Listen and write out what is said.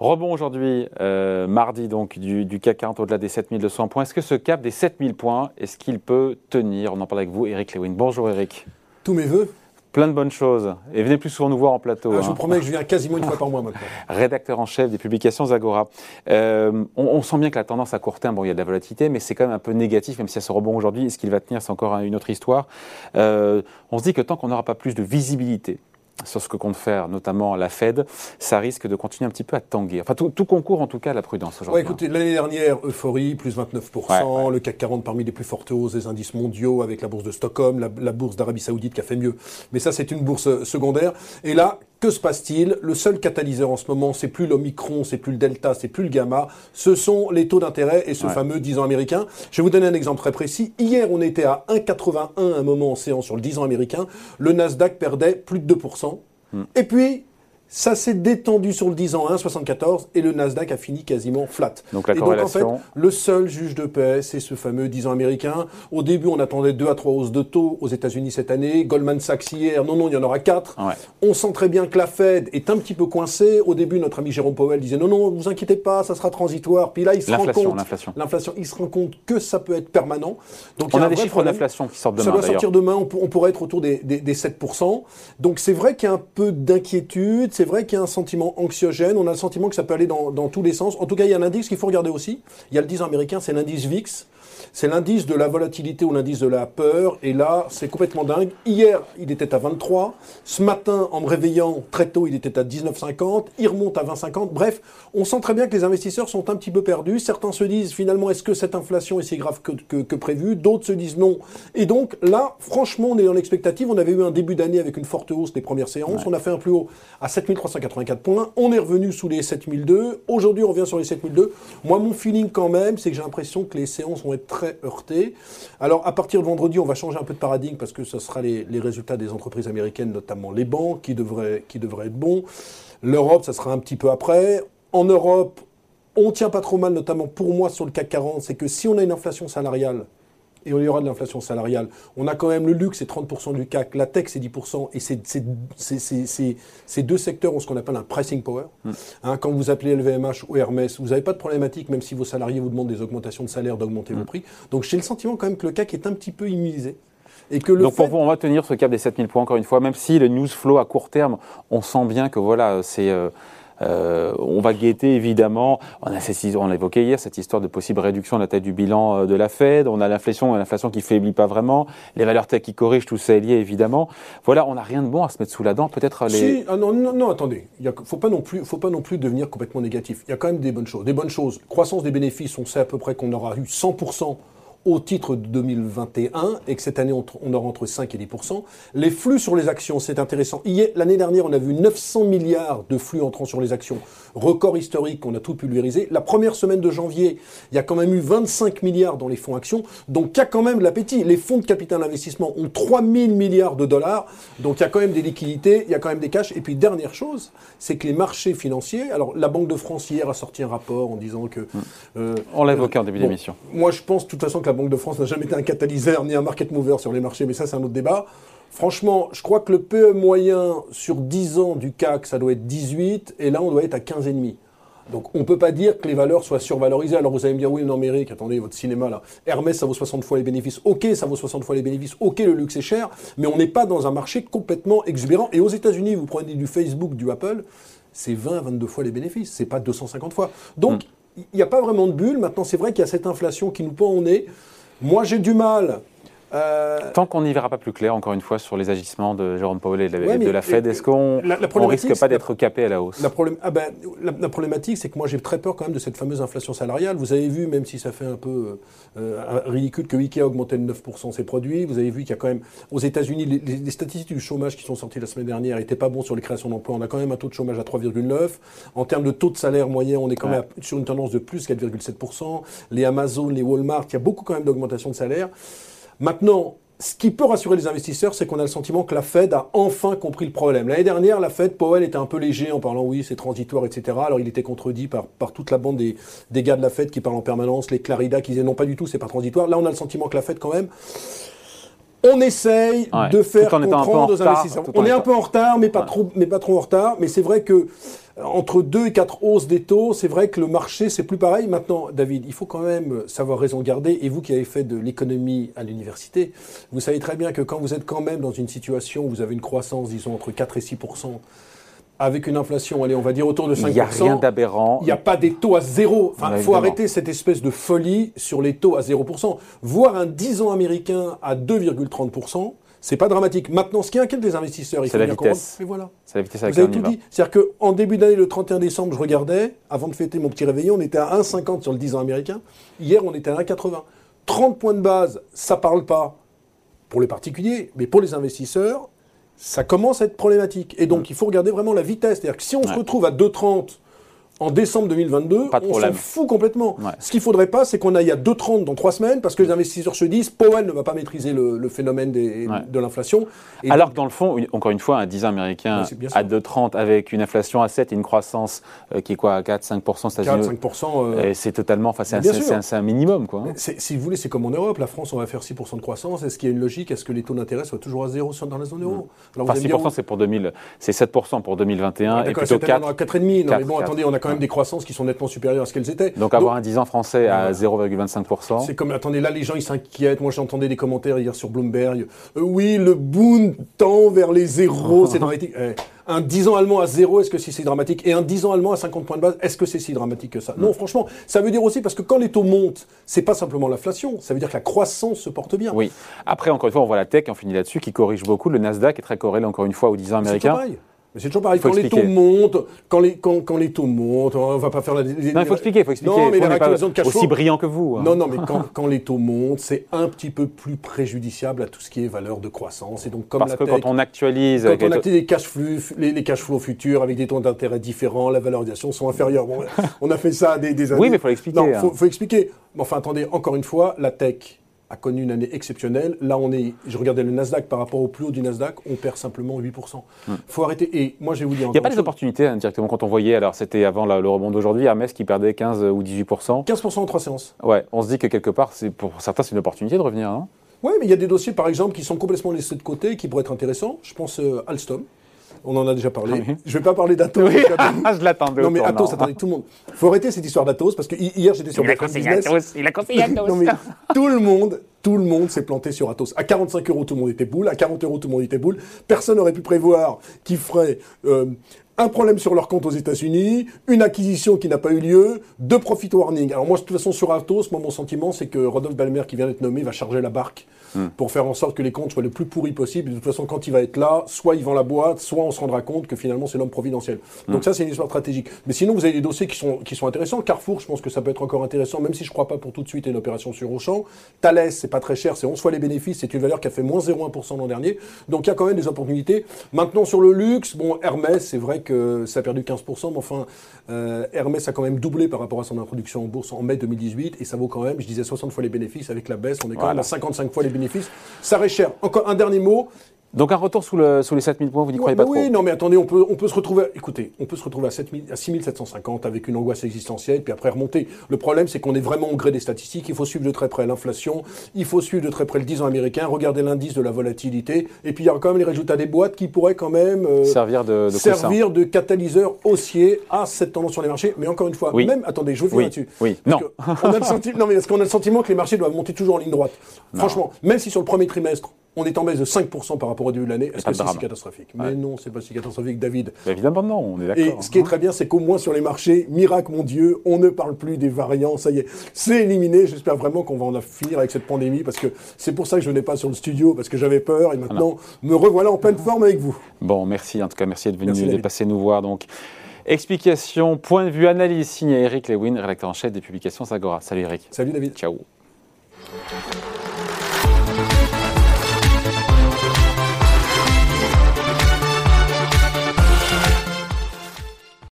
Rebond aujourd'hui, euh, mardi donc, du, du CAC 40 au-delà des 7200 points. Est-ce que ce cap des 7000 points, est-ce qu'il peut tenir? On en parle avec vous, Eric Lewin. Bonjour Eric. Tous mes voeux. Plein de bonnes choses. Et venez plus souvent nous voir en plateau. Ah, je vous hein. promets que je viens quasiment une fois par mois maintenant. Rédacteur en chef des publications Zagora. Euh, on, sent bien que la tendance à court terme, bon, il y a de la volatilité, mais c'est quand même un peu négatif, même si ça se rebond aujourd'hui. Est-ce qu'il va tenir? C'est encore une autre histoire. Euh, on se dit que tant qu'on n'aura pas plus de visibilité sur ce que compte faire notamment la Fed, ça risque de continuer un petit peu à tanguer. Enfin, tout, concourt en tout cas à la prudence aujourd'hui. Ouais, écoutez, l'année dernière, euphorie, plus 29%, le CAC 40 parmi les plus fortes hausses des indices mondiaux avec la bourse de Stockholm, la, la bourse d'Arabie Saoudite qui a fait mieux. Mais ça, c'est une bourse secondaire. Et là, que se passe-t-il? Le seul catalyseur en ce moment, c'est plus l'Omicron, c'est plus le Delta, c'est plus le Gamma, ce sont les taux d'intérêt et ce fameux 10 ans américain. Je vais vous donner un exemple très précis. Hier, on était à 1,81 un moment en séance sur le 10 ans américain. Le Nasdaq perdait plus de 2%. Hmm. Et puis, ça s'est détendu sur le 10 ans 1,74 et le Nasdaq a fini quasiment flat. Donc la et donc en fait, le seul juge de paix, c'est ce fameux 10 ans américain. Au début, on attendait 2 à 3 hausses de taux aux États-Unis cette année. Goldman Sachs hier, non, non, il y en aura 4. On sent très bien que la Fed est un petit peu coincée. Au début, notre ami Jérôme Powell disait non, non, vous inquiétez pas, ça sera transitoire. Puis là, il se rend compte, l'inflation, l'inflation, il se rend compte que ça peut être permanent. Donc on a, des chiffres d'inflation qui sortent demain. Ça doit sortir demain. On, pourrait être autour des, des 7%. Donc c'est vrai qu'il y a un peu d'inquiétude. C'est vrai qu'il y a un sentiment anxiogène. On a le sentiment que ça peut aller dans, tous les sens. En tout cas, il y a un indice qu'il faut regarder aussi. Il y a le 10 américain, c'est l'indice VIX. C'est l'indice de la volatilité ou l'indice de la peur. Et là, c'est complètement dingue. Hier, il était à 23. Ce matin, en me réveillant très tôt, il était à 19,50. Il remonte à 20,50. Bref, on sent très bien que les investisseurs sont un petit peu perdus. Certains se disent finalement, est-ce que cette inflation est si grave que, que, prévu? D'autres se disent non. Et donc là, franchement, on est dans l'expectative. On avait eu un début d'année avec une forte hausse des premières séances. On a fait un plus haut à 7384 points. On est revenu sous les 7002. Aujourd'hui, on revient sur les 7002. Moi, mon feeling quand même, c'est que j'ai l'impression que les séances vont être heurté. Alors, à partir de vendredi, on va changer un peu de paradigme parce que ce sera les, résultats des entreprises américaines, notamment les banques, qui devraient, qui devraient être bons. L'Europe, ça sera un petit peu après. En Europe, on tient pas trop mal, notamment pour moi sur le CAC 40, c'est que si on a une inflation salariale et on y aura de l'inflation salariale. On a quand même le luxe, c'est 30% du CAC, la tech, c'est 10%, et ces deux secteurs ont ce qu'on appelle un pricing power. Mm. Hein, quand vous appelez LVMH ou Hermès, vous n'avez pas de problématique, même si vos salariés vous demandent des augmentations de salaire, d'augmenter vos mm. prix. Donc j'ai le sentiment quand même que le CAC est un petit peu immunisé. Et que le Donc pour vous, on va tenir ce cap des 7000 points encore une fois, même si le news flow à court terme, on sent bien que voilà, c'est... Euh, euh, on va guetter évidemment, on a, on évoqué hier, cette histoire de possible réduction de la taille du bilan euh, de la Fed, on a l'inflation, l'inflation qui faiblit pas vraiment, les valeurs tech qui corrigent, tout ça est lié évidemment. Voilà, on n'a rien de bon à se mettre sous la dent, peut-être les... Si, ah non, non, non, attendez, il faut pas non plus, faut pas non plus devenir complètement négatif. Il y a quand même des bonnes choses. Des bonnes choses, croissance des bénéfices, on sait à peu près qu'on aura eu 100% au titre de 2021 et que cette année, on, aura entre 5 et 10% Les flux sur les actions, c'est intéressant. L'année dernière, on a vu 900 milliards de flux entrant sur les actions. Record historique, on a tout pulvérisé. La première semaine de janvier, il y a quand même eu 25 milliards dans les fonds actions. Donc, il y a quand même de l'appétit. Les fonds de capital investissement ont 3 000 milliards de dollars. Donc, il y a quand même des liquidités, il y a quand même des cash. Et puis, dernière chose, c'est que les marchés financiers, alors la Banque de France hier a sorti un rapport en disant que... Euh, on l'a évoqué en début d'émission. Moi, je pense de toute façon que la Banque de France n'a jamais été un catalyseur ni un market mover sur les marchés, mais ça, c'est un autre débat. Franchement, je crois que le PE moyen sur 10 ans du CAC, ça doit être 18, et là, on doit être à 15,5. Donc on ne peut pas dire que les valeurs soient survalorisées. Alors vous allez me dire, oui, non, attendez, votre cinéma là, Hermès, ça vaut 60 fois les bénéfices. Ok, ça vaut 60 fois les bénéfices. Ok, le luxe est cher, mais on n'est pas dans un marché complètement exubérant. Et aux États-Unis, vous prenez du Facebook, du Apple, c'est 20 22 fois les bénéfices, c'est pas 250 fois. Donc, hmm. Il n'y a pas vraiment de bulle. Maintenant, c'est vrai qu'il y a cette inflation qui nous pend au nez. Moi, j'ai du mal euh, Tant qu'on n'y verra pas plus clair, encore une fois, sur les agissements de Jérôme Powell et de la, Fed, est-ce qu'on ne risque pas d'être capé à la hausse la, ah ben, la, problématique, c'est que moi j'ai très peur quand même de cette fameuse inflation salariale. Vous avez vu, même si ça fait un peu euh, ridicule, que Ikea a augmenté de 9% ses produits. Vous avez vu qu'il y a quand même, aux États-Unis, les, statistiques du chômage qui sont sorties la semaine dernière n'étaient pas bons sur les créations d'emplois. On a quand même un taux de chômage à 3,9. En termes de taux de salaire moyen, on est quand même sur une tendance de plus 4,7%. Les Amazon, les Walmart, il y a beaucoup quand même d'augmentation de salaire. Maintenant, ce qui peut rassurer les investisseurs, c'est qu'on a le sentiment que la Fed a enfin compris le problème. L'année dernière, la Fed, Powell était un peu léger en parlant oui, c'est transitoire, etc. Alors il était contredit par, par toute la bande des, des gars de la Fed qui parlent en permanence, les Clarida qui disaient non, pas du tout, c'est pas transitoire. Là, on a le sentiment que la Fed, quand même, on essaye de faire comprendre aux investisseurs. On est un peu en retard, mais pas, trop, mais pas trop en retard. Mais c'est vrai que entre 2 et 4 hausses des taux, c'est vrai que le marché, c'est plus pareil. Maintenant, David, il faut quand même savoir raison garder. Et vous qui avez fait de l'économie à l'université, vous savez très bien que quand vous êtes quand même dans une situation où vous avez une croissance, disons, entre 4 et 6 avec une inflation, allez, on va dire autour de 5%. Il n'y a rien d'aberrant. Il n'y a pas des taux à zéro. Enfin, il faut arrêter cette espèce de folie sur les taux à 0%. Voir un 10 ans américain à 2,30%, c'est pas dramatique. Maintenant, ce qui inquiète les investisseurs, il faut la bien vitesse. Mais voilà. C'est la vitesse Vous avez tout dit. C'est-à-dire qu'en début d'année, le 31 décembre, je regardais, avant de fêter mon petit réveillon, on était à 1,50 sur le 10 ans américain. Hier, on était à 1,80. 30 points de base, ça parle pas pour les particuliers, mais pour les investisseurs, ça commence à être problématique. Et donc, il faut regarder vraiment la vitesse. C'est-à-dire que si on se retrouve à 2,30 en décembre 2022, on s'en fout complètement. Ce qu'il faudrait pas, c'est qu'on aille à 2,30 dans trois semaines, parce que les investisseurs se disent, Powell ne va pas maîtriser le, phénomène de l'inflation. Alors que dans le fond, encore une fois, un 10 américain à 2,30 avec une inflation à 7 et une croissance euh, qui est quoi, à 4-5% 4-5%. Euh, c'est totalement, enfin, c'est un, minimum. Quoi, hein. Si vous voulez, c'est comme en Europe. La France, on va faire 6% de croissance. Est-ce qu'il y a une logique Est-ce que les taux d'intérêt soient toujours à zéro dans la zone euro? Mm. Enfin, 6%, c'est pour 2000, c'est 7% pour 2021 et plutôt 4. 4,5. Non, mais bon, attendez, on a quand même des croissances qui sont nettement supérieures à ce qu'elles étaient. Donc, avoir un 10 ans français à 0,25%. C'est comme, attendez, là, les gens, ils s'inquiètent. Moi, j'entendais des commentaires hier sur Bloomberg. Euh, oui, le boom tend vers les zéros. c'est dramatique. Eh, un 10 ans allemand à zéro, est-ce que c'est si dramatique? Et un 10 ans allemand à 50 points de base, est-ce que c'est si dramatique que ça? Non, franchement, ça veut dire aussi, parce que quand les taux montent, c'est pas simplement l'inflation, ça veut dire que la croissance se porte bien. Oui. Après, encore une fois, on voit la tech, on finit là-dessus, qui corrige beaucoup. Le Nasdaq est très corrélé, encore une fois, aux 10 ans américains. Mais c'est toujours pareil. quand les taux montent, quand les, quand, quand, les taux montent, on va pas faire la. non, il faut expliquer, il faut expliquer. Non, mais la pas de cash Aussi brillant que vous. Hein. Non, non, mais quand, quand, les taux montent, c'est un petit peu plus préjudiciable à tout ce qui est valeur de croissance. Et donc, comme Parce que quand on actualise. Quand on actualise les cash, flux, les, cash flows futurs avec des taux d'intérêt différents, la valorisation sont inférieures. Bon, on a fait ça des, des années. Oui, mais il faut l'expliquer. Non, faut, hein. faut expliquer. Enfin, attendez, encore une fois, la tech a connu une année exceptionnelle. Là, on est, je regardais le Nasdaq par rapport au plus haut du Nasdaq, on perd simplement 8%. Il faut arrêter. Et moi, je vais vous dire. Il n'y a pas des opportunités hein, directement quand on voyait, alors c'était avant le rebond d'aujourd'hui, Hermès qui perdait 15 ou 18%. 15% en trois séances. Ouais, on se dit que quelque part, pour certains, c'est une opportunité de revenir, non Oui, mais il y a des dossiers, par exemple, qui sont complètement laissés de côté, qui pourraient être intéressants. Je pense euh, Alstom. On en a déjà parlé. Je ne vais pas parler d'Atos. Oui. je l'attendais. Non, mais Atos, attendez, tout le monde. Il faut arrêter cette histoire d'Atos parce que hier, j'étais sur Business. Atos, il a conseillé Atos. non, mais tout le monde, tout le monde s'est planté sur Atos. À 45 euros, tout le monde était boule. À 40 euros, tout le monde était boule. Personne n'aurait pu prévoir qu'il ferait euh, un problème sur leur compte aux États-Unis, une acquisition qui n'a pas eu lieu, deux profit warning. Alors moi, de toute façon, sur Atos, moi, mon sentiment, c'est que Rodolphe Balmer, qui vient d'être nommé, va charger la barque hmm. pour faire en sorte que les comptes soient le plus pourris possible. de toute façon, quand il va être là, soit il vend la boîte, soit on se rendra compte que finalement, c'est l'homme providentiel. Hmm. Donc ça, c'est une histoire stratégique. Mais sinon, vous avez des dossiers qui sont, qui sont intéressants. Carrefour, je pense que ça peut être encore intéressant, même si je ne crois pas pour tout de suite une opération sur Auchan. Thales, c'est pas très cher, c'est 11 fois les bénéfices, c'est une valeur qui a fait moins 0,1% l'an dernier. Donc il y a quand même des opportunités. Maintenant, sur le luxe, bon, Hermès, c'est vrai que ça a perdu 15%, mais enfin, euh, Hermès a quand même doublé par rapport à son introduction en bourse en mai 2018, et ça vaut quand même, je disais 60 fois les bénéfices, avec la baisse, on est quand même à 55 fois les bénéfices. Ça reste cher. Encore un dernier mot, donc un retour sous, le, sous les 7000 points, vous n'y croyez pas trop Oui, non mais attendez, on peut, on peut se retrouver, écoutez, on peut se retrouver à, 7000, à 6750 avec une angoisse existentielle, puis après remonter. Le problème, c'est qu'on est vraiment au gré des statistiques, il faut suivre de très près l'inflation, il faut suivre de très près le 10 ans américain, regarder l'indice de la volatilité, et puis il y a quand même les résultats des boîtes qui pourraient quand même euh, servir, de, de, servir de catalyseur haussier à cette tendance sur les marchés. Mais encore une fois, même, attendez, je reviens là-dessus. Oui, non. On a le sentiment, non mais parce qu'on a le sentiment que les marchés doivent monter toujours en ligne droite. Franchement, même si sur le premier trimestre, on est en baisse de 5% par rapport au début de l'année. Est-ce que c'est si catastrophique? Mais non, c'est pas si catastrophique, David. évidemment, non, on est d'accord. Et ce qui est très bien, c'est qu'au moins sur les marchés, miracle, mon Dieu, on ne parle plus des variants. Ça y est, c'est éliminé. J'espère vraiment qu'on va en finir avec cette pandémie parce que c'est pour ça que je venais pas sur le studio parce que j'avais peur et maintenant me revoilà en pleine forme avec vous. Bon, merci. En tout cas, merci d'être venu, de passer nous voir. Donc, explication, point de vue, analyse signé Eric Lewin, rédacteur en chef des publications Zagora. Salut Eric. Salut David. Ciao.